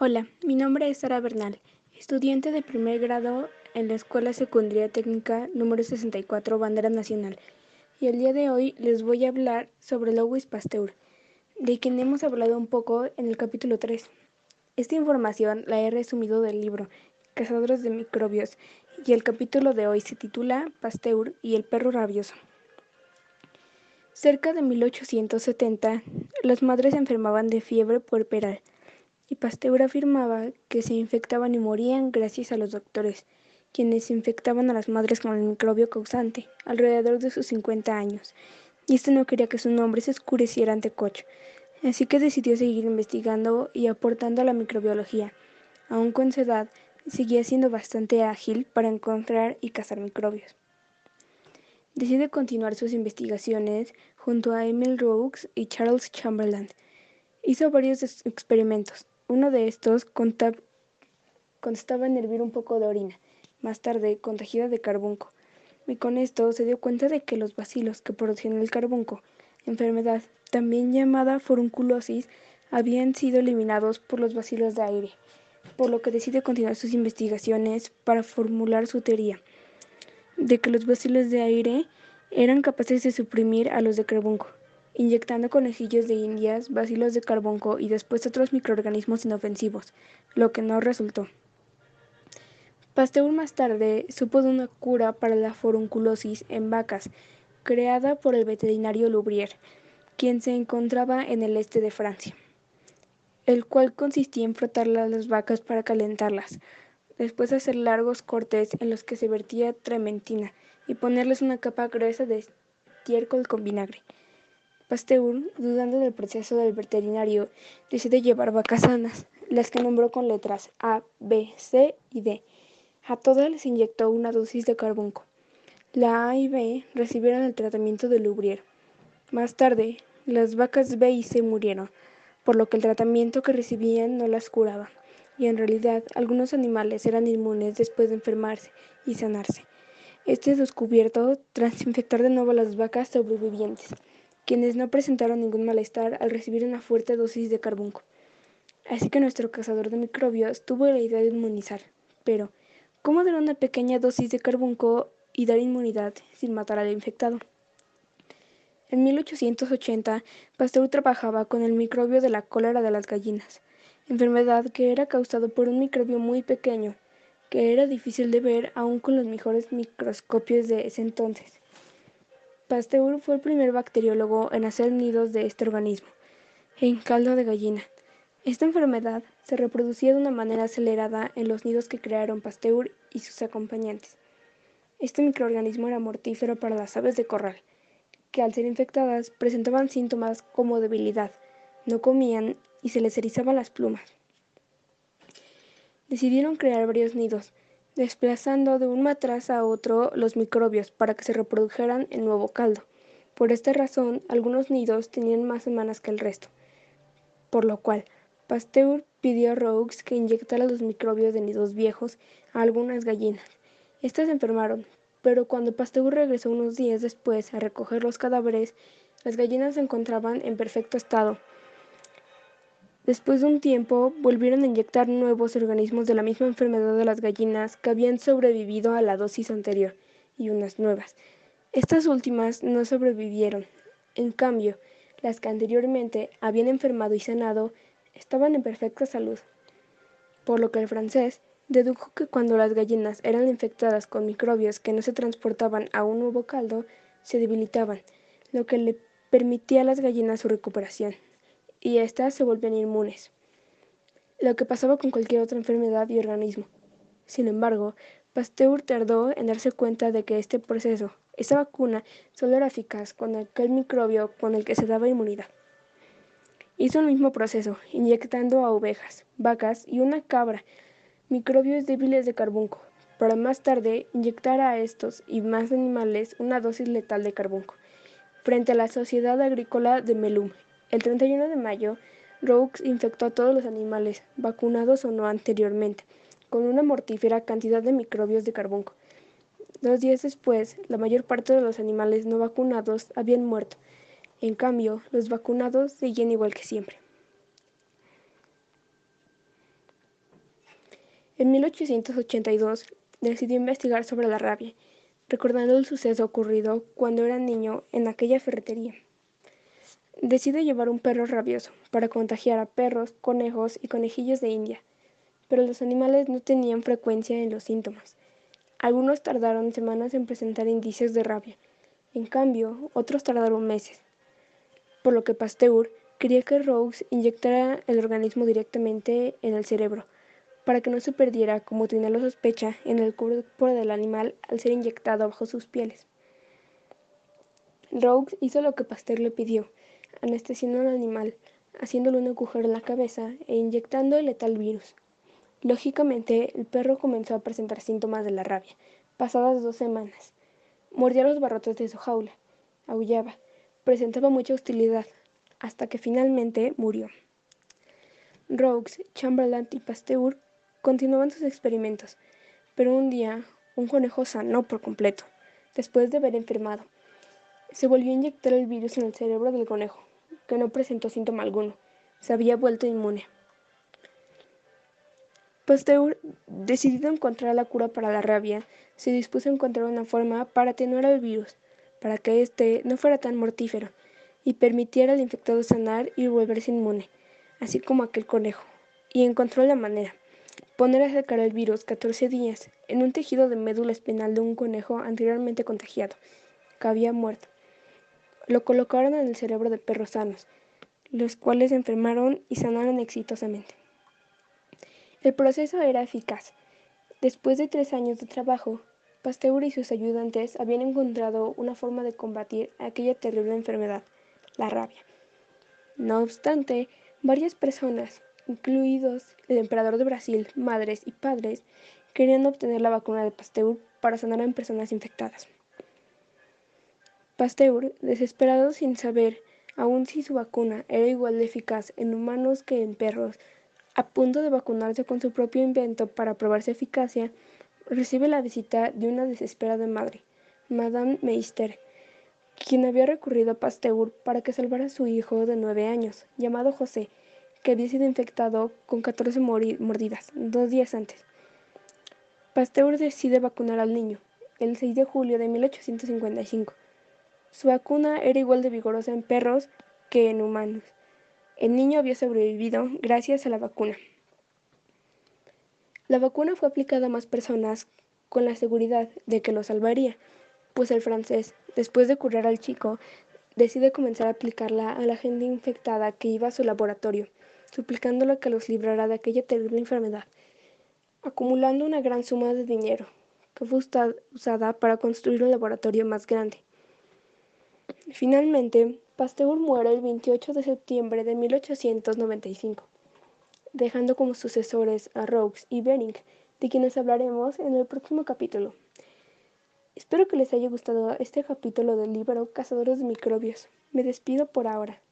Hola, mi nombre es Sara Bernal, estudiante de primer grado en la Escuela Secundaria Técnica número 64 Bandera Nacional, y el día de hoy les voy a hablar sobre Louis Pasteur, de quien hemos hablado un poco en el capítulo 3. Esta información la he resumido del libro Cazadores de Microbios, y el capítulo de hoy se titula Pasteur y el perro rabioso. Cerca de 1870, las madres enfermaban de fiebre puerperal y Pasteur afirmaba que se infectaban y morían gracias a los doctores, quienes infectaban a las madres con el microbio causante, alrededor de sus 50 años, y este no quería que su nombre se oscureciera ante Koch, así que decidió seguir investigando y aportando a la microbiología. Aun con su edad, seguía siendo bastante ágil para encontrar y cazar microbios. Decide continuar sus investigaciones junto a Emil Roux y Charles Chamberlain. Hizo varios experimentos, uno de estos constaba en hervir un poco de orina, más tarde contagiada de carbunco, y con esto se dio cuenta de que los bacilos que producían el carbunco, enfermedad también llamada forunculosis, habían sido eliminados por los bacilos de aire, por lo que decide continuar sus investigaciones para formular su teoría de que los bacilos de aire eran capaces de suprimir a los de carbunco inyectando conejillos de indias, bacilos de carbonco y después otros microorganismos inofensivos, lo que no resultó. Pasteur más tarde supo de una cura para la forunculosis en vacas, creada por el veterinario Loubrier, quien se encontraba en el este de Francia, el cual consistía en frotar las vacas para calentarlas, después hacer largos cortes en los que se vertía trementina y ponerles una capa gruesa de estiércol con vinagre. Pasteur, dudando del proceso del veterinario, decide llevar vacas sanas, las que nombró con letras A, B, C y D. A todas les inyectó una dosis de carbunco. La A y B recibieron el tratamiento de Loubrier. Más tarde, las vacas B y C murieron, por lo que el tratamiento que recibían no las curaba, y en realidad algunos animales eran inmunes después de enfermarse y sanarse. Este descubierto tras infectar de nuevo a las vacas sobrevivientes quienes no presentaron ningún malestar al recibir una fuerte dosis de carbunco. Así que nuestro cazador de microbios tuvo la idea de inmunizar. Pero, ¿cómo dar una pequeña dosis de carbunco y dar inmunidad sin matar al infectado? En 1880, Pasteur trabajaba con el microbio de la cólera de las gallinas, enfermedad que era causada por un microbio muy pequeño, que era difícil de ver aún con los mejores microscopios de ese entonces. Pasteur fue el primer bacteriólogo en hacer nidos de este organismo, en caldo de gallina. Esta enfermedad se reproducía de una manera acelerada en los nidos que crearon Pasteur y sus acompañantes. Este microorganismo era mortífero para las aves de corral, que al ser infectadas presentaban síntomas como debilidad, no comían y se les erizaban las plumas. Decidieron crear varios nidos, desplazando de un matraz a otro los microbios para que se reprodujeran en nuevo caldo. Por esta razón, algunos nidos tenían más semanas que el resto, por lo cual Pasteur pidió a Roux que inyectara los microbios de nidos viejos a algunas gallinas. Estas enfermaron, pero cuando Pasteur regresó unos días después a recoger los cadáveres, las gallinas se encontraban en perfecto estado, Después de un tiempo, volvieron a inyectar nuevos organismos de la misma enfermedad de las gallinas que habían sobrevivido a la dosis anterior, y unas nuevas. Estas últimas no sobrevivieron. En cambio, las que anteriormente habían enfermado y sanado estaban en perfecta salud. Por lo que el francés dedujo que cuando las gallinas eran infectadas con microbios que no se transportaban a un nuevo caldo, se debilitaban, lo que le permitía a las gallinas su recuperación y éstas se volvían inmunes, lo que pasaba con cualquier otra enfermedad y organismo. Sin embargo, Pasteur tardó en darse cuenta de que este proceso, esa vacuna, solo era eficaz con aquel microbio con el que se daba inmunidad. Hizo el mismo proceso, inyectando a ovejas, vacas y una cabra microbios débiles de carbunco, para más tarde inyectar a estos y más animales una dosis letal de carbunco, frente a la Sociedad Agrícola de Melum el 31 de mayo, Roux infectó a todos los animales, vacunados o no anteriormente, con una mortífera cantidad de microbios de carbunco. Dos días después, la mayor parte de los animales no vacunados habían muerto. En cambio, los vacunados seguían igual que siempre. En 1882 decidió investigar sobre la rabia, recordando el suceso ocurrido cuando era niño en aquella ferretería. Decide llevar un perro rabioso para contagiar a perros, conejos y conejillos de India, pero los animales no tenían frecuencia en los síntomas. Algunos tardaron semanas en presentar indicios de rabia, en cambio, otros tardaron meses, por lo que Pasteur quería que Rose inyectara el organismo directamente en el cerebro, para que no se perdiera, como tenía la sospecha, en el cuerpo del animal al ser inyectado bajo sus pieles. Rose hizo lo que Pasteur le pidió, anestesiando al animal, haciéndole un agujero en la cabeza e inyectando el letal virus. Lógicamente, el perro comenzó a presentar síntomas de la rabia, pasadas dos semanas. Mordía los barrotes de su jaula, aullaba, presentaba mucha hostilidad, hasta que finalmente murió. Rogues, Chamberlain y Pasteur continuaban sus experimentos, pero un día un conejo sanó por completo, después de haber enfermado. Se volvió a inyectar el virus en el cerebro del conejo, que no presentó síntoma alguno. Se había vuelto inmune. Pasteur, decidido a encontrar la cura para la rabia, se dispuso a encontrar una forma para atenuar el virus, para que éste no fuera tan mortífero y permitiera al infectado sanar y volverse inmune, así como aquel conejo. Y encontró la manera. Poner a secar el virus 14 días en un tejido de médula espinal de un conejo anteriormente contagiado, que había muerto. Lo colocaron en el cerebro de perros sanos, los cuales enfermaron y sanaron exitosamente. El proceso era eficaz. Después de tres años de trabajo, Pasteur y sus ayudantes habían encontrado una forma de combatir aquella terrible enfermedad, la rabia. No obstante, varias personas, incluidos el emperador de Brasil, madres y padres, querían obtener la vacuna de Pasteur para sanar a personas infectadas. Pasteur, desesperado sin saber aún si su vacuna era igual de eficaz en humanos que en perros, a punto de vacunarse con su propio invento para probar su eficacia, recibe la visita de una desesperada madre, Madame Meister, quien había recurrido a Pasteur para que salvara a su hijo de nueve años, llamado José, que había sido infectado con 14 mordidas dos días antes. Pasteur decide vacunar al niño, el 6 de julio de 1855. Su vacuna era igual de vigorosa en perros que en humanos. El niño había sobrevivido gracias a la vacuna. La vacuna fue aplicada a más personas con la seguridad de que lo salvaría, pues el francés, después de curar al chico, decide comenzar a aplicarla a la gente infectada que iba a su laboratorio, suplicándole que los librara de aquella terrible enfermedad, acumulando una gran suma de dinero, que fue usada para construir un laboratorio más grande. Finalmente, Pasteur muere el 28 de septiembre de 1895, dejando como sucesores a Roux y Bering, de quienes hablaremos en el próximo capítulo. Espero que les haya gustado este capítulo del libro Cazadores de Microbios. Me despido por ahora.